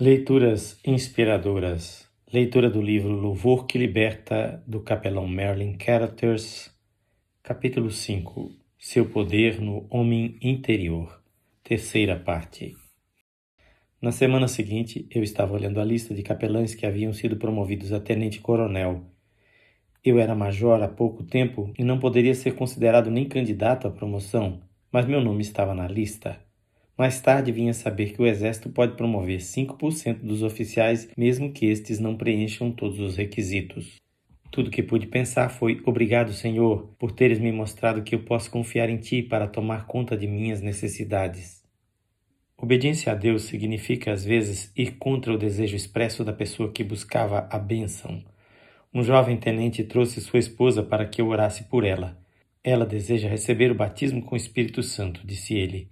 Leituras inspiradoras. Leitura do livro Louvor que Liberta, do capelão Merlin Carothers, capítulo 5 Seu Poder no Homem Interior, terceira parte. Na semana seguinte, eu estava olhando a lista de capelães que haviam sido promovidos a tenente-coronel. Eu era major há pouco tempo e não poderia ser considerado nem candidato à promoção, mas meu nome estava na lista. Mais tarde vinha saber que o Exército pode promover 5% dos oficiais, mesmo que estes não preencham todos os requisitos. Tudo que pude pensar foi: Obrigado, Senhor, por teres me mostrado que eu posso confiar em Ti para tomar conta de minhas necessidades. Obediência a Deus significa, às vezes, ir contra o desejo expresso da pessoa que buscava a bênção. Um jovem tenente trouxe sua esposa para que eu orasse por ela. Ela deseja receber o batismo com o Espírito Santo, disse ele.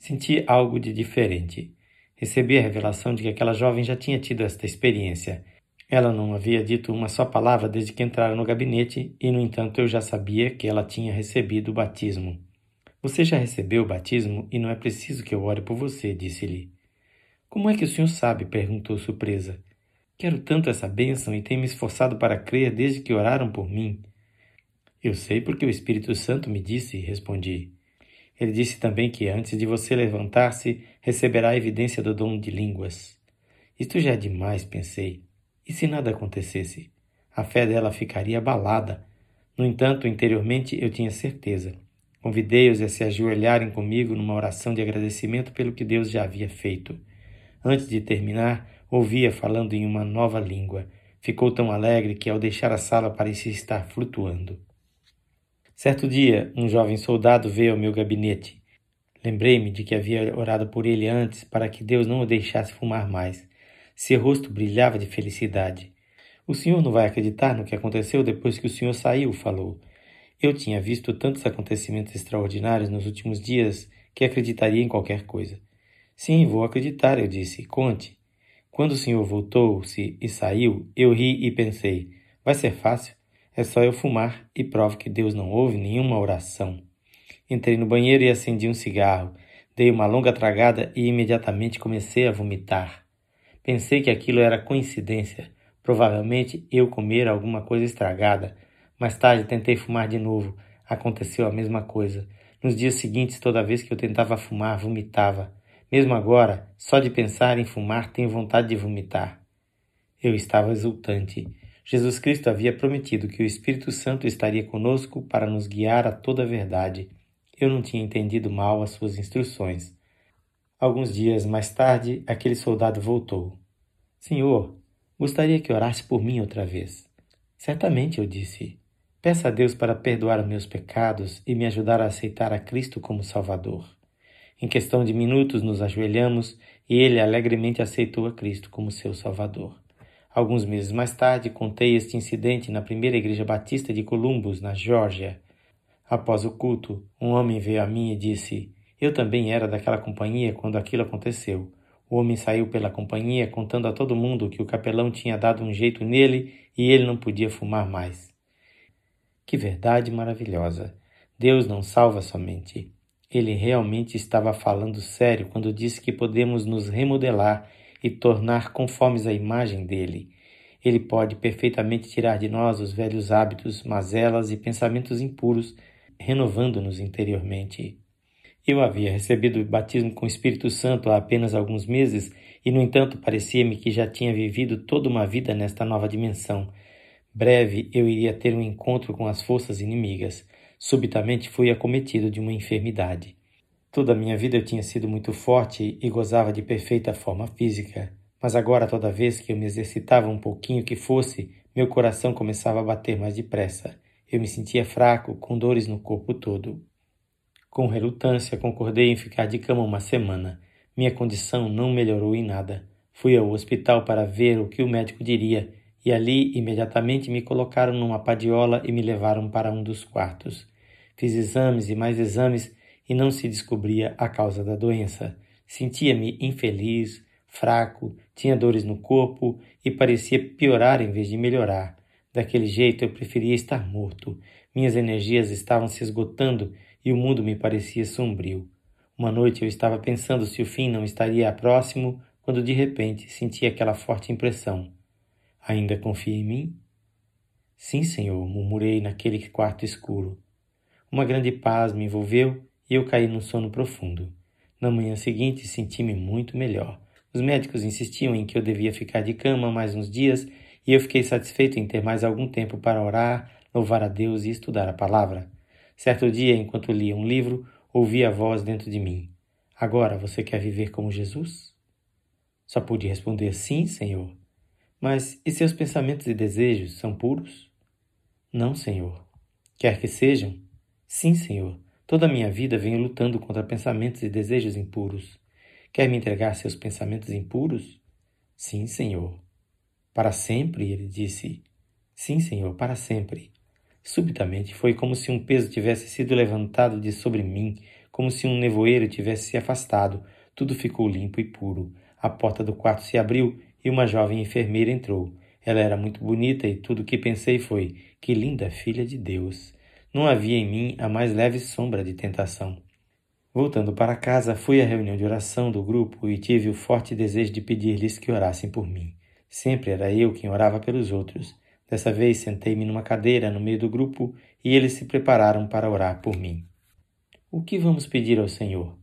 Senti algo de diferente. Recebi a revelação de que aquela jovem já tinha tido esta experiência. Ela não havia dito uma só palavra desde que entrara no gabinete, e no entanto eu já sabia que ela tinha recebido o batismo. Você já recebeu o batismo e não é preciso que eu ore por você, disse-lhe. Como é que o senhor sabe? perguntou surpresa. Quero tanto essa bênção e tenho me esforçado para crer desde que oraram por mim. Eu sei porque o Espírito Santo me disse, respondi. Ele disse também que antes de você levantar-se, receberá a evidência do dom de línguas. Isto já é demais, pensei. E se nada acontecesse? A fé dela ficaria abalada. No entanto, interiormente eu tinha certeza. Convidei-os a se ajoelharem comigo numa oração de agradecimento pelo que Deus já havia feito. Antes de terminar, ouvia falando em uma nova língua. Ficou tão alegre que, ao deixar a sala, parecia estar flutuando. Certo dia, um jovem soldado veio ao meu gabinete. Lembrei-me de que havia orado por ele antes para que Deus não o deixasse fumar mais. Seu rosto brilhava de felicidade. O senhor não vai acreditar no que aconteceu depois que o senhor saiu, falou. Eu tinha visto tantos acontecimentos extraordinários nos últimos dias que acreditaria em qualquer coisa. Sim, vou acreditar, eu disse. Conte. Quando o senhor voltou-se e saiu, eu ri e pensei: vai ser fácil. É só eu fumar e provo que Deus não ouve nenhuma oração. Entrei no banheiro e acendi um cigarro. Dei uma longa tragada e imediatamente comecei a vomitar. Pensei que aquilo era coincidência. Provavelmente eu comera alguma coisa estragada. Mais tarde tentei fumar de novo. Aconteceu a mesma coisa. Nos dias seguintes, toda vez que eu tentava fumar, vomitava. Mesmo agora, só de pensar em fumar, tenho vontade de vomitar. Eu estava exultante. Jesus Cristo havia prometido que o Espírito Santo estaria conosco para nos guiar a toda a verdade. Eu não tinha entendido mal as suas instruções. Alguns dias mais tarde, aquele soldado voltou. Senhor, gostaria que orasse por mim outra vez. Certamente, eu disse. Peça a Deus para perdoar meus pecados e me ajudar a aceitar a Cristo como Salvador. Em questão de minutos nos ajoelhamos e ele alegremente aceitou a Cristo como seu Salvador. Alguns meses mais tarde, contei este incidente na primeira igreja batista de Columbus, na Geórgia. Após o culto, um homem veio a mim e disse: Eu também era daquela companhia quando aquilo aconteceu. O homem saiu pela companhia contando a todo mundo que o capelão tinha dado um jeito nele e ele não podia fumar mais. Que verdade maravilhosa! Deus não salva somente. Ele realmente estava falando sério quando disse que podemos nos remodelar e tornar conformes à imagem dele. Ele pode perfeitamente tirar de nós os velhos hábitos, mazelas e pensamentos impuros, renovando-nos interiormente. Eu havia recebido o batismo com o Espírito Santo há apenas alguns meses e, no entanto, parecia-me que já tinha vivido toda uma vida nesta nova dimensão. Breve eu iria ter um encontro com as forças inimigas. Subitamente fui acometido de uma enfermidade. Toda a minha vida eu tinha sido muito forte e gozava de perfeita forma física, mas agora, toda vez que eu me exercitava um pouquinho que fosse, meu coração começava a bater mais depressa. Eu me sentia fraco, com dores no corpo todo. Com relutância, concordei em ficar de cama uma semana. Minha condição não melhorou em nada. Fui ao hospital para ver o que o médico diria, e ali imediatamente me colocaram numa padiola e me levaram para um dos quartos. Fiz exames e mais exames e não se descobria a causa da doença. Sentia-me infeliz, fraco, tinha dores no corpo e parecia piorar em vez de melhorar. Daquele jeito eu preferia estar morto. Minhas energias estavam se esgotando e o mundo me parecia sombrio. Uma noite eu estava pensando se o fim não estaria próximo quando de repente senti aquela forte impressão. Ainda confia em mim? Sim, senhor, murmurei naquele quarto escuro. Uma grande paz me envolveu e eu caí num sono profundo. Na manhã seguinte senti-me muito melhor. Os médicos insistiam em que eu devia ficar de cama mais uns dias e eu fiquei satisfeito em ter mais algum tempo para orar, louvar a Deus e estudar a palavra. Certo dia, enquanto lia um livro, ouvi a voz dentro de mim: Agora você quer viver como Jesus? Só pude responder: Sim, Senhor. Mas e seus pensamentos e desejos são puros? Não, Senhor. Quer que sejam? Sim, Senhor. Toda a minha vida venho lutando contra pensamentos e desejos impuros. Quer me entregar seus pensamentos impuros? Sim, Senhor. Para sempre, ele disse. Sim, Senhor, para sempre. Subitamente foi como se um peso tivesse sido levantado de sobre mim, como se um nevoeiro tivesse se afastado. Tudo ficou limpo e puro. A porta do quarto se abriu e uma jovem enfermeira entrou. Ela era muito bonita e tudo o que pensei foi: que linda filha de Deus. Não havia em mim a mais leve sombra de tentação. Voltando para casa, fui à reunião de oração do grupo e tive o forte desejo de pedir-lhes que orassem por mim. Sempre era eu quem orava pelos outros. Dessa vez sentei-me numa cadeira no meio do grupo e eles se prepararam para orar por mim. O que vamos pedir ao Senhor?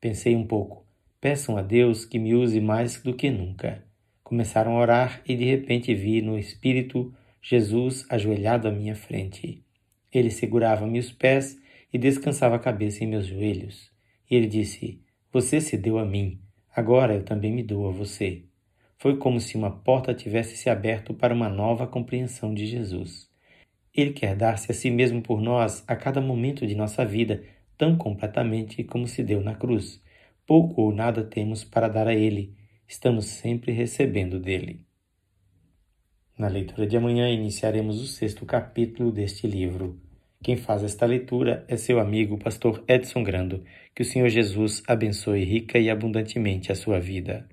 Pensei um pouco. Peçam a Deus que me use mais do que nunca. Começaram a orar e de repente vi no Espírito Jesus ajoelhado à minha frente. Ele segurava-me os pés e descansava a cabeça em meus joelhos. E ele disse: Você se deu a mim, agora eu também me dou a você. Foi como se uma porta tivesse se aberto para uma nova compreensão de Jesus. Ele quer dar-se a si mesmo por nós a cada momento de nossa vida, tão completamente como se deu na cruz. Pouco ou nada temos para dar a Ele, estamos sempre recebendo dele. Na leitura de amanhã iniciaremos o sexto capítulo deste livro. Quem faz esta leitura é seu amigo, pastor Edson Grando. Que o Senhor Jesus abençoe rica e abundantemente a sua vida.